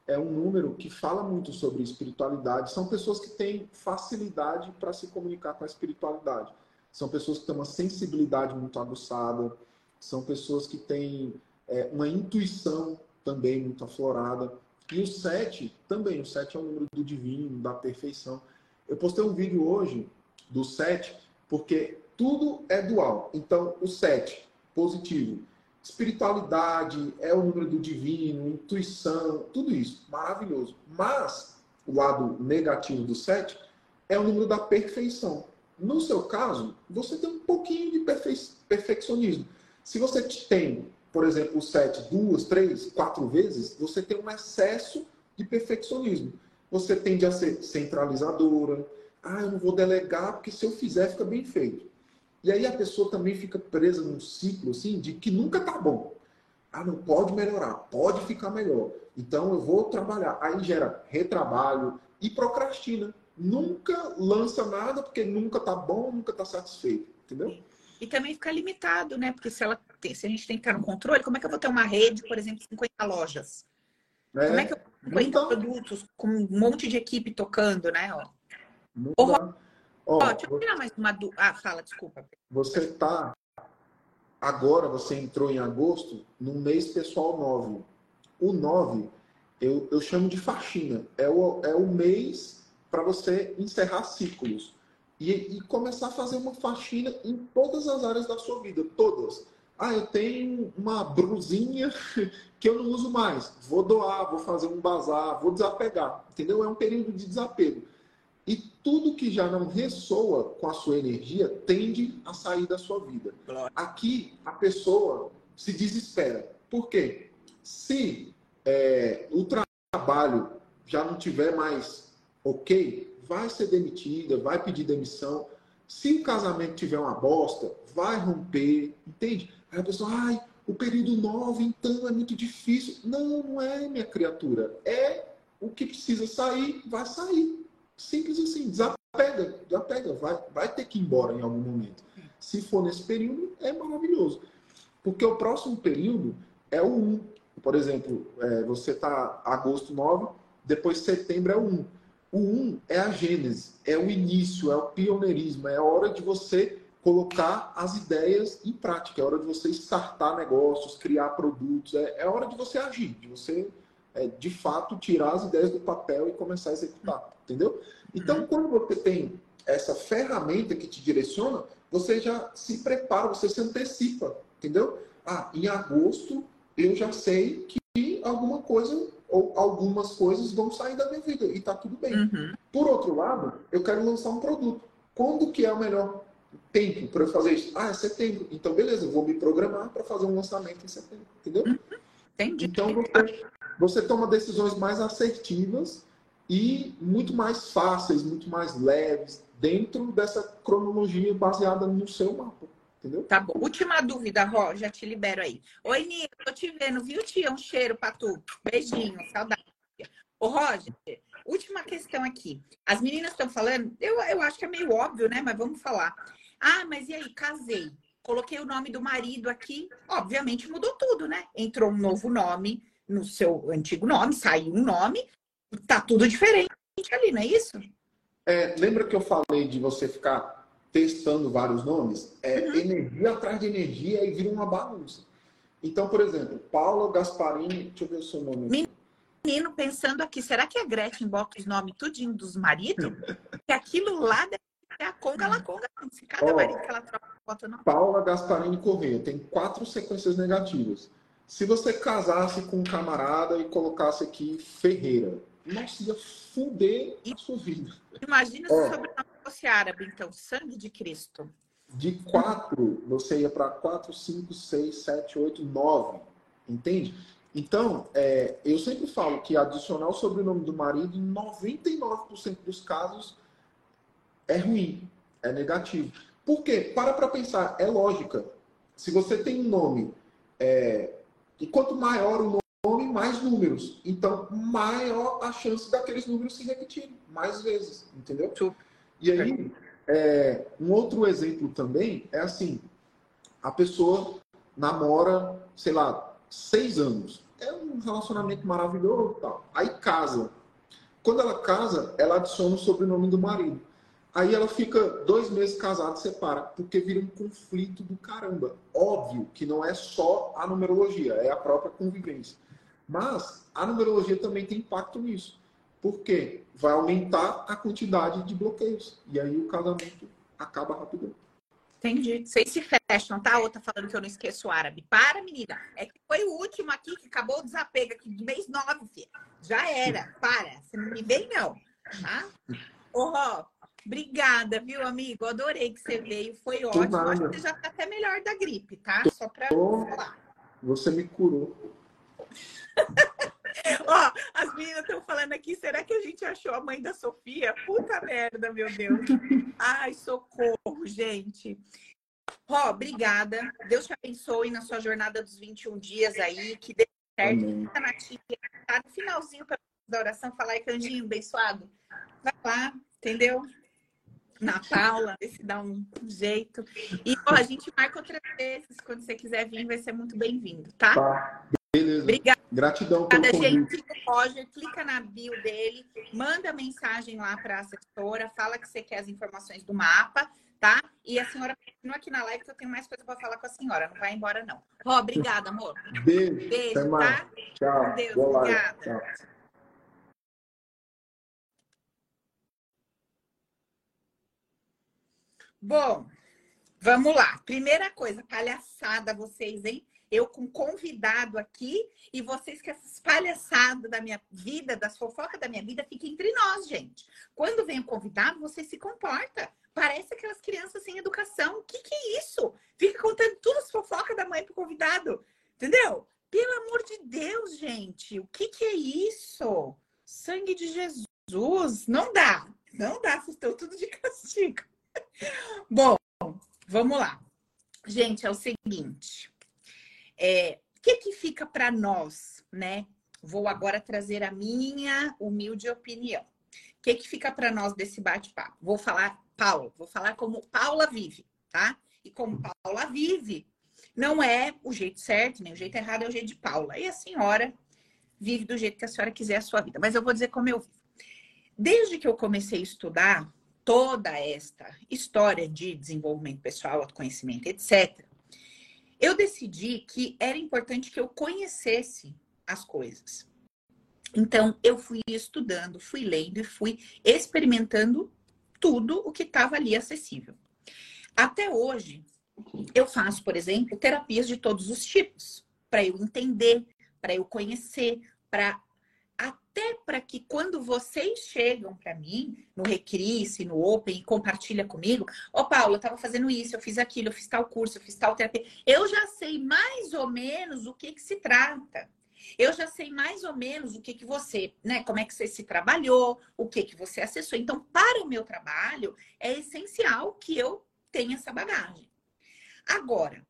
é um número que fala muito sobre espiritualidade. São pessoas que têm facilidade para se comunicar com a espiritualidade. São pessoas que têm uma sensibilidade muito aguçada. São pessoas que têm é, uma intuição também muito aflorada. E o 7 também. O 7 é um número do divino, da perfeição. Eu postei um vídeo hoje do 7, porque tudo é dual. Então, o 7, positivo, espiritualidade, é o número do divino, intuição, tudo isso, maravilhoso. Mas o lado negativo do 7 é o número da perfeição. No seu caso, você tem um pouquinho de perfe... perfeccionismo. Se você tem, por exemplo, o 7 duas, três, quatro vezes, você tem um excesso de perfeccionismo. Você tende a ser centralizadora. Ah, eu não vou delegar porque se eu fizer fica bem feito. E aí a pessoa também fica presa num ciclo assim de que nunca tá bom. Ah, não pode melhorar, pode ficar melhor. Então eu vou trabalhar. Aí gera retrabalho e procrastina. Nunca lança nada porque nunca tá bom, nunca tá satisfeito, entendeu? E também fica limitado, né? Porque se, ela tem, se a gente tem que estar no controle, como é que eu vou ter uma rede, por exemplo, 50 lojas? É, como é que eu tenho 50 produtos com um monte de equipe tocando, né? Ó. Ó, ó, deixa eu tirar mais uma. Ah, fala, desculpa. Você tá. Agora você entrou em agosto no mês pessoal 9. O 9 eu, eu chamo de faxina. É o, é o mês para você encerrar ciclos e, e, começar a fazer uma faxina em todas as áreas da sua vida, todas. Ah, eu tenho uma brusinha [laughs] que eu não uso mais. Vou doar, vou fazer um bazar, vou desapegar. Entendeu? É um período de desapego. Tudo que já não ressoa com a sua energia tende a sair da sua vida. Aqui a pessoa se desespera. Por quê? Se é, o trabalho já não tiver mais ok, vai ser demitida, vai pedir demissão. Se o casamento tiver uma bosta, vai romper, entende? Aí a pessoa, ai, o período 9, então é muito difícil. Não, não é, minha criatura. É o que precisa sair, vai sair. Simples assim, desapega, desapega, vai, vai ter que ir embora em algum momento. Se for nesse período, é maravilhoso. Porque o próximo período é o 1. Por exemplo, é, você está agosto 9, depois setembro é o 1. O 1 é a gênese, é o início, é o pioneirismo, é a hora de você colocar as ideias em prática, é hora de você startar negócios, criar produtos, é, é hora de você agir, de você, é, de fato, tirar as ideias do papel e começar a executar, entendeu? Então, uhum. quando você tem essa ferramenta que te direciona, você já se prepara, você se antecipa, entendeu? Ah, em agosto eu já sei que alguma coisa ou algumas coisas vão sair da minha vida e tá tudo bem. Uhum. Por outro lado, eu quero lançar um produto. Quando que é o melhor tempo para eu fazer isso? Ah, é setembro. Então, beleza, eu vou me programar para fazer um lançamento em setembro, entendeu? Uhum. Entendi. Então, você, você toma decisões mais assertivas e muito mais fáceis, muito mais leves, dentro dessa cronologia baseada no seu mapa. Entendeu? Tá bom. Última dúvida, Ró, já te libero aí. Oi, Nina, tô te vendo, viu, tia? Um cheiro pra tu. Beijinho, saudade. Ô, Roger, última questão aqui. As meninas estão falando, eu, eu acho que é meio óbvio, né? Mas vamos falar. Ah, mas e aí, casei. Coloquei o nome do marido aqui. Obviamente mudou tudo, né? Entrou um novo nome no seu antigo nome, saiu um nome. Tá tudo diferente ali, não é isso? É, lembra que eu falei de você ficar testando vários nomes, é uhum. energia atrás de energia e vira uma bagunça. Então, por exemplo, Paula Gasparini, deixa eu ver o seu nome. Aqui. Menino, pensando aqui, será que a Gretchen bota os nomes tudinho dos maridos? que aquilo lá deve ser a conga la conga. Se cada oh, marido que ela troca, bota o nome. Paula Gasparini Correia tem quatro sequências negativas. Se você casasse com um camarada e colocasse aqui Ferreira, nossa, ia fuder a sua vida. Imagina se o sobrenome fosse árabe, então, sangue de Cristo. De quatro, você ia para quatro, cinco, seis, sete, oito, nove. Entende? Então, é, eu sempre falo que adicionar o sobrenome do marido, em 99% dos casos, é ruim, é negativo. Por quê? Para para pensar, é lógica. Se você tem um nome, é, e quanto maior o nome, mais números. Então, maior a chance daqueles números se repetirem mais vezes, entendeu? E aí, é, um outro exemplo também é assim: a pessoa namora, sei lá, seis anos. É um relacionamento maravilhoso tal. Aí casa. Quando ela casa, ela adiciona o sobrenome do marido. Aí ela fica dois meses casada separa, porque vira um conflito do caramba. Óbvio que não é só a numerologia, é a própria convivência. Mas a numerologia também tem impacto nisso. Porque vai aumentar a quantidade de bloqueios. E aí o casamento acaba rapidão. Entendi. Vocês se fecham, tá? Outra falando que eu não esqueço o árabe. Para, menina. É que foi o último aqui que acabou o desapego aqui de mês nove, filha. Já era. Para. Você não me vem, não. Tá? Ô, obrigada, viu, amigo? Adorei que você veio. Foi ótimo. Acho que você já tá até melhor da gripe, tá? Só pra falar. Você me curou. [laughs] Ó, as meninas estão falando aqui, será que a gente achou a mãe da Sofia? Puta merda, meu Deus. Ai, socorro, gente. Ró, obrigada. Deus te abençoe na sua jornada dos 21 dias aí, que dê certo. Fica na tia, tá no finalzinho da oração, falar aí, Candinho, abençoado. Vai lá, entendeu? Na Paula, ver se dá um jeito. E ó, a gente marca outras vezes. Quando você quiser vir, vai ser muito bem-vindo, tá? Tá. Beleza. Obrigada. Gratidão pelo Obrigada, convite. gente. O Roger, clica na bio dele, manda mensagem lá para a assessora, fala que você quer as informações do mapa, tá? E a senhora continua aqui na live que eu tenho mais coisa para falar com a senhora. Não vai embora, não. Ró, obrigada, amor. Beijo. Beijo, Até mais. tá? Tchau. Com Deus, Boa obrigada. Tchau. Bom, vamos lá. Primeira coisa, palhaçada vocês, hein? Eu com convidado aqui e vocês que essas palhaçadas da minha vida, das fofocas da minha vida, fiquem entre nós, gente. Quando vem o convidado, você se comporta. Parece aquelas crianças sem educação. O que, que é isso? Fica contando tudo as fofocas da mãe pro convidado. Entendeu? Pelo amor de Deus, gente. O que, que é isso? Sangue de Jesus. Não dá. Não dá. Vocês estão tudo de castigo. Bom, vamos lá. Gente, é o seguinte. É, o que que fica para nós, né? Vou agora trazer a minha humilde opinião. O que que fica para nós desse bate-papo? Vou falar, Paula, vou falar como Paula vive, tá? E como Paula vive, não é o jeito certo, nem o jeito errado, é o jeito de Paula. E a senhora vive do jeito que a senhora quiser a sua vida. Mas eu vou dizer como eu vivo. Desde que eu comecei a estudar toda esta história de desenvolvimento pessoal, autoconhecimento, etc., eu decidi que era importante que eu conhecesse as coisas. Então, eu fui estudando, fui lendo e fui experimentando tudo o que estava ali acessível. Até hoje, eu faço, por exemplo, terapias de todos os tipos, para eu entender, para eu conhecer, para até para que quando vocês chegam para mim no Recrisse, no Open e compartilha comigo, ó, oh, Paula, eu estava fazendo isso, eu fiz aquilo, eu fiz tal curso, eu fiz tal terapia, eu já sei mais ou menos o que que se trata. Eu já sei mais ou menos o que que você, né, como é que você se trabalhou, o que que você acessou. Então, para o meu trabalho, é essencial que eu tenha essa bagagem. Agora,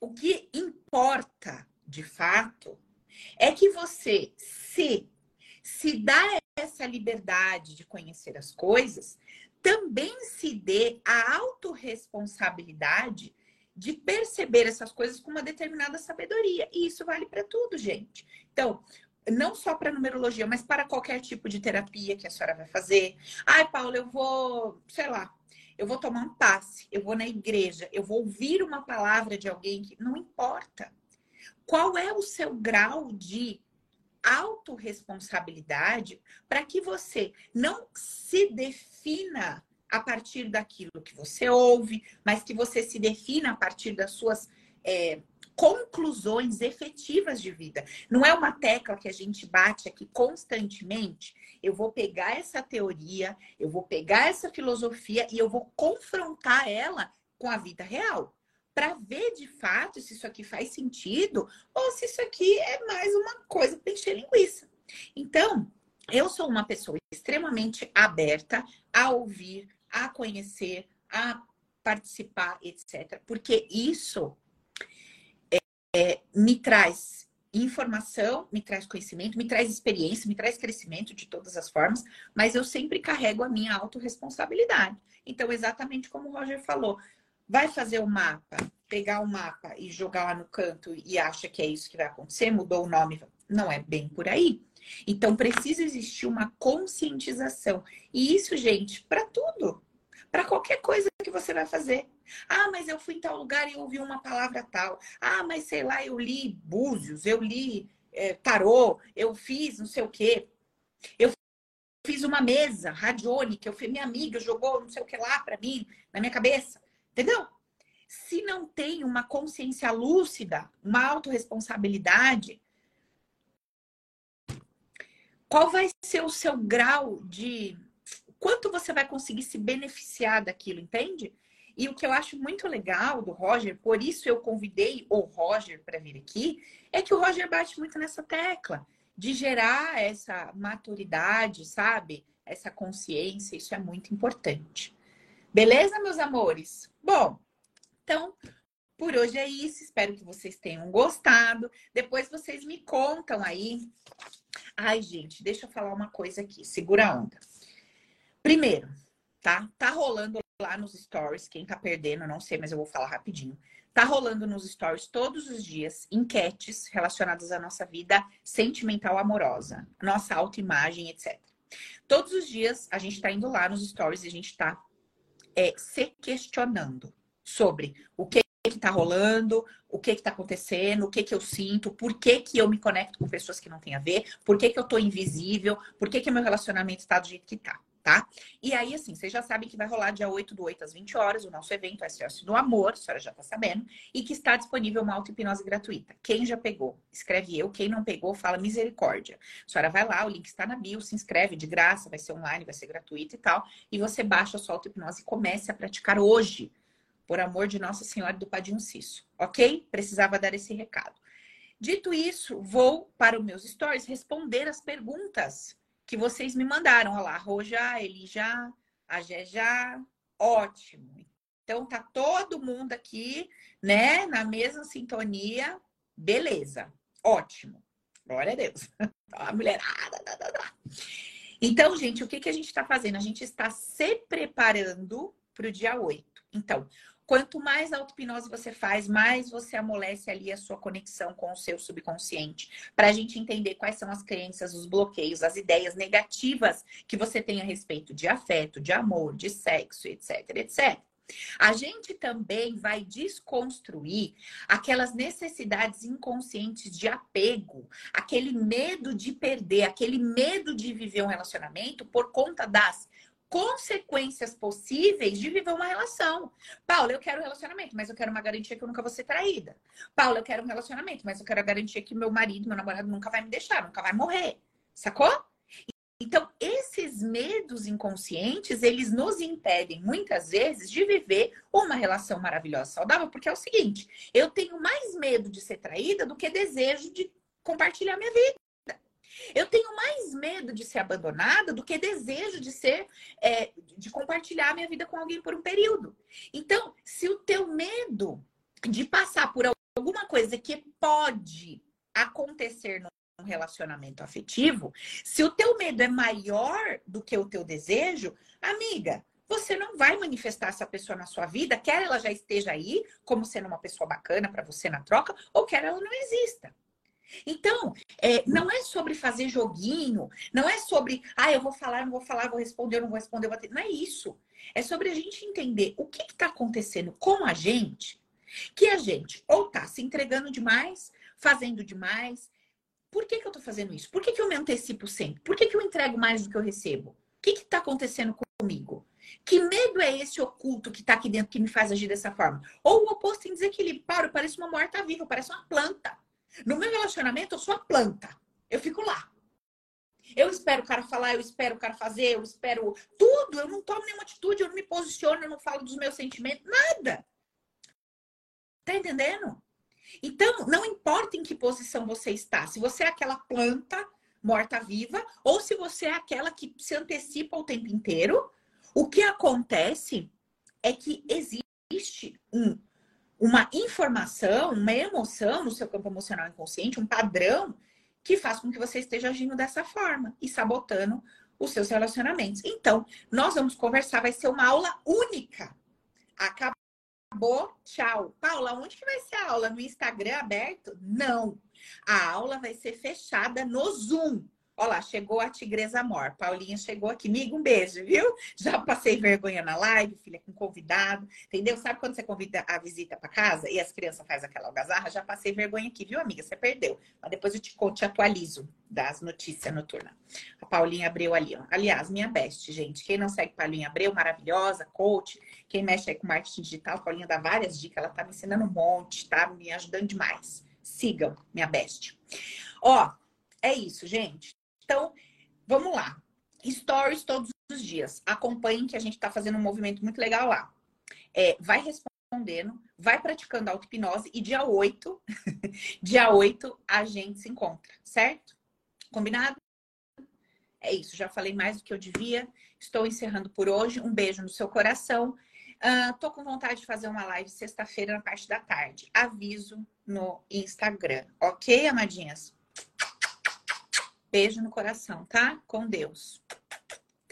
o que importa, de fato, é que você se se dá essa liberdade de conhecer as coisas, também se dê a autorresponsabilidade de perceber essas coisas com uma determinada sabedoria. E isso vale para tudo, gente. Então, não só para numerologia, mas para qualquer tipo de terapia que a senhora vai fazer. Ai, Paula, eu vou, sei lá, eu vou tomar um passe, eu vou na igreja, eu vou ouvir uma palavra de alguém que não importa. Qual é o seu grau de autorresponsabilidade para que você não se defina a partir daquilo que você ouve, mas que você se defina a partir das suas é, conclusões efetivas de vida. Não é uma tecla que a gente bate aqui constantemente. Eu vou pegar essa teoria, eu vou pegar essa filosofia e eu vou confrontar ela com a vida real para ver de fato se isso aqui faz sentido ou se isso aqui é mais uma coisa para encher linguiça. Então, eu sou uma pessoa extremamente aberta a ouvir, a conhecer, a participar, etc. Porque isso é, é, me traz informação, me traz conhecimento, me traz experiência, me traz crescimento de todas as formas, mas eu sempre carrego a minha autorresponsabilidade. Então, exatamente como o Roger falou, vai fazer o mapa, pegar o mapa e jogar lá no canto e acha que é isso que vai acontecer, mudou o nome. Não é bem por aí. Então precisa existir uma conscientização. E isso, gente, para tudo. Para qualquer coisa que você vai fazer. Ah, mas eu fui em tal lugar e ouvi uma palavra tal. Ah, mas sei lá, eu li búzios, eu li é, tarô, eu fiz não sei o quê. Eu fiz uma mesa radiônica, eu fui minha amiga jogou não sei o que lá para mim, na minha cabeça. Entendeu? Se não tem uma consciência lúcida, uma autorresponsabilidade, qual vai ser o seu grau de quanto você vai conseguir se beneficiar daquilo, entende? E o que eu acho muito legal do Roger, por isso eu convidei o Roger para vir aqui, é que o Roger bate muito nessa tecla de gerar essa maturidade, sabe? Essa consciência, isso é muito importante. Beleza, meus amores? Bom, Então, por hoje é isso. Espero que vocês tenham gostado. Depois vocês me contam aí. Ai, gente, deixa eu falar uma coisa aqui. Segura a onda. Primeiro, tá? Tá rolando lá nos stories. Quem tá perdendo, não sei, mas eu vou falar rapidinho. Tá rolando nos stories todos os dias enquetes relacionadas à nossa vida sentimental amorosa, nossa autoimagem, etc. Todos os dias a gente tá indo lá nos stories e a gente tá é, se questionando sobre o que que tá rolando, o que que tá acontecendo, o que que eu sinto, por que que eu me conecto com pessoas que não têm a ver, por que que eu tô invisível, por que que meu relacionamento está do jeito que tá tá? E aí, assim, vocês já sabem que vai rolar dia 8 do 8 às 20 horas o nosso evento SOS do Amor, a senhora já tá sabendo, e que está disponível uma auto-hipnose gratuita. Quem já pegou, escreve eu. Quem não pegou, fala misericórdia. A senhora vai lá, o link está na bio, se inscreve de graça, vai ser online, vai ser gratuito e tal. E você baixa a sua auto-hipnose e comece a praticar hoje, por amor de Nossa Senhora do Padinho Cisso, ok? Precisava dar esse recado. Dito isso, vou para os meus stories responder as perguntas que vocês me mandaram. Olha lá, Roja, Elija, a Jejá, ótimo. Então tá todo mundo aqui, né, na mesma sintonia. Beleza, ótimo. Glória a Deus. [laughs] A mulherada. Da, da, da. Então, gente, o que, que a gente está fazendo? A gente está se preparando para o dia 8. Então, Quanto mais auto-hipnose você faz, mais você amolece ali a sua conexão com o seu subconsciente. Para a gente entender quais são as crenças, os bloqueios, as ideias negativas que você tem a respeito de afeto, de amor, de sexo, etc, etc. A gente também vai desconstruir aquelas necessidades inconscientes de apego, aquele medo de perder, aquele medo de viver um relacionamento por conta das consequências possíveis de viver uma relação. Paula, eu quero um relacionamento, mas eu quero uma garantia que eu nunca vou ser traída. Paula, eu quero um relacionamento, mas eu quero a garantia que meu marido, meu namorado nunca vai me deixar, nunca vai morrer. Sacou? Então, esses medos inconscientes, eles nos impedem muitas vezes de viver uma relação maravilhosa, saudável, porque é o seguinte, eu tenho mais medo de ser traída do que desejo de compartilhar minha vida. Eu tenho mais medo de ser abandonada do que desejo de ser, é, de compartilhar minha vida com alguém por um período. Então, se o teu medo de passar por alguma coisa que pode acontecer num relacionamento afetivo, se o teu medo é maior do que o teu desejo, amiga, você não vai manifestar essa pessoa na sua vida, quer ela já esteja aí, como sendo uma pessoa bacana para você na troca, ou quer ela não exista. Então, é, não é sobre fazer joguinho, não é sobre, ah, eu vou falar, não vou falar, vou responder, não vou responder, vou não é isso. É sobre a gente entender o que está acontecendo com a gente, que a gente ou está se entregando demais, fazendo demais. Por que, que eu estou fazendo isso? Por que, que eu me antecipo sempre? Por que, que eu entrego mais do que eu recebo? O que está acontecendo comigo? Que medo é esse oculto que está aqui dentro que me faz agir dessa forma? Ou o oposto em desequilíbrio. Paro, parece uma morta-viva, parece uma planta. No meu relacionamento, eu sou a planta. Eu fico lá. Eu espero o cara falar, eu espero o cara fazer, eu espero tudo. Eu não tomo nenhuma atitude, eu não me posiciono, eu não falo dos meus sentimentos, nada. Tá entendendo? Então, não importa em que posição você está, se você é aquela planta morta-viva ou se você é aquela que se antecipa o tempo inteiro, o que acontece é que existe um uma informação, uma emoção no seu campo emocional inconsciente, um padrão que faz com que você esteja agindo dessa forma e sabotando os seus relacionamentos. Então, nós vamos conversar, vai ser uma aula única. Acabou, tchau. Paula, onde que vai ser a aula? No Instagram aberto? Não. A aula vai ser fechada no Zoom. Olha lá, chegou a Tigresa Amor. Paulinha chegou aqui. Miga, um beijo, viu? Já passei vergonha na live, filha, com convidado. Entendeu? Sabe quando você convida a visita para casa e as crianças fazem aquela algazarra? Já passei vergonha aqui, viu, amiga? Você perdeu. Mas depois eu te, te atualizo das notícias noturnas. A Paulinha Abreu ali, ó. Aliás, minha best, gente. Quem não segue Paulinha Abreu, maravilhosa, coach. Quem mexe aí com marketing digital, Paulinha dá várias dicas. Ela tá me ensinando um monte, tá? Me ajudando demais. Sigam, minha best. Ó, é isso, gente. Então, vamos lá. Stories todos os dias. Acompanhem que a gente está fazendo um movimento muito legal lá. É, vai respondendo, vai praticando auto-hipnose e dia 8, [laughs] dia 8 a gente se encontra, certo? Combinado? É isso, já falei mais do que eu devia. Estou encerrando por hoje. Um beijo no seu coração. Uh, tô com vontade de fazer uma live sexta-feira na parte da tarde. Aviso no Instagram. Ok, amadinhas? Beijo no coração, tá? Com Deus.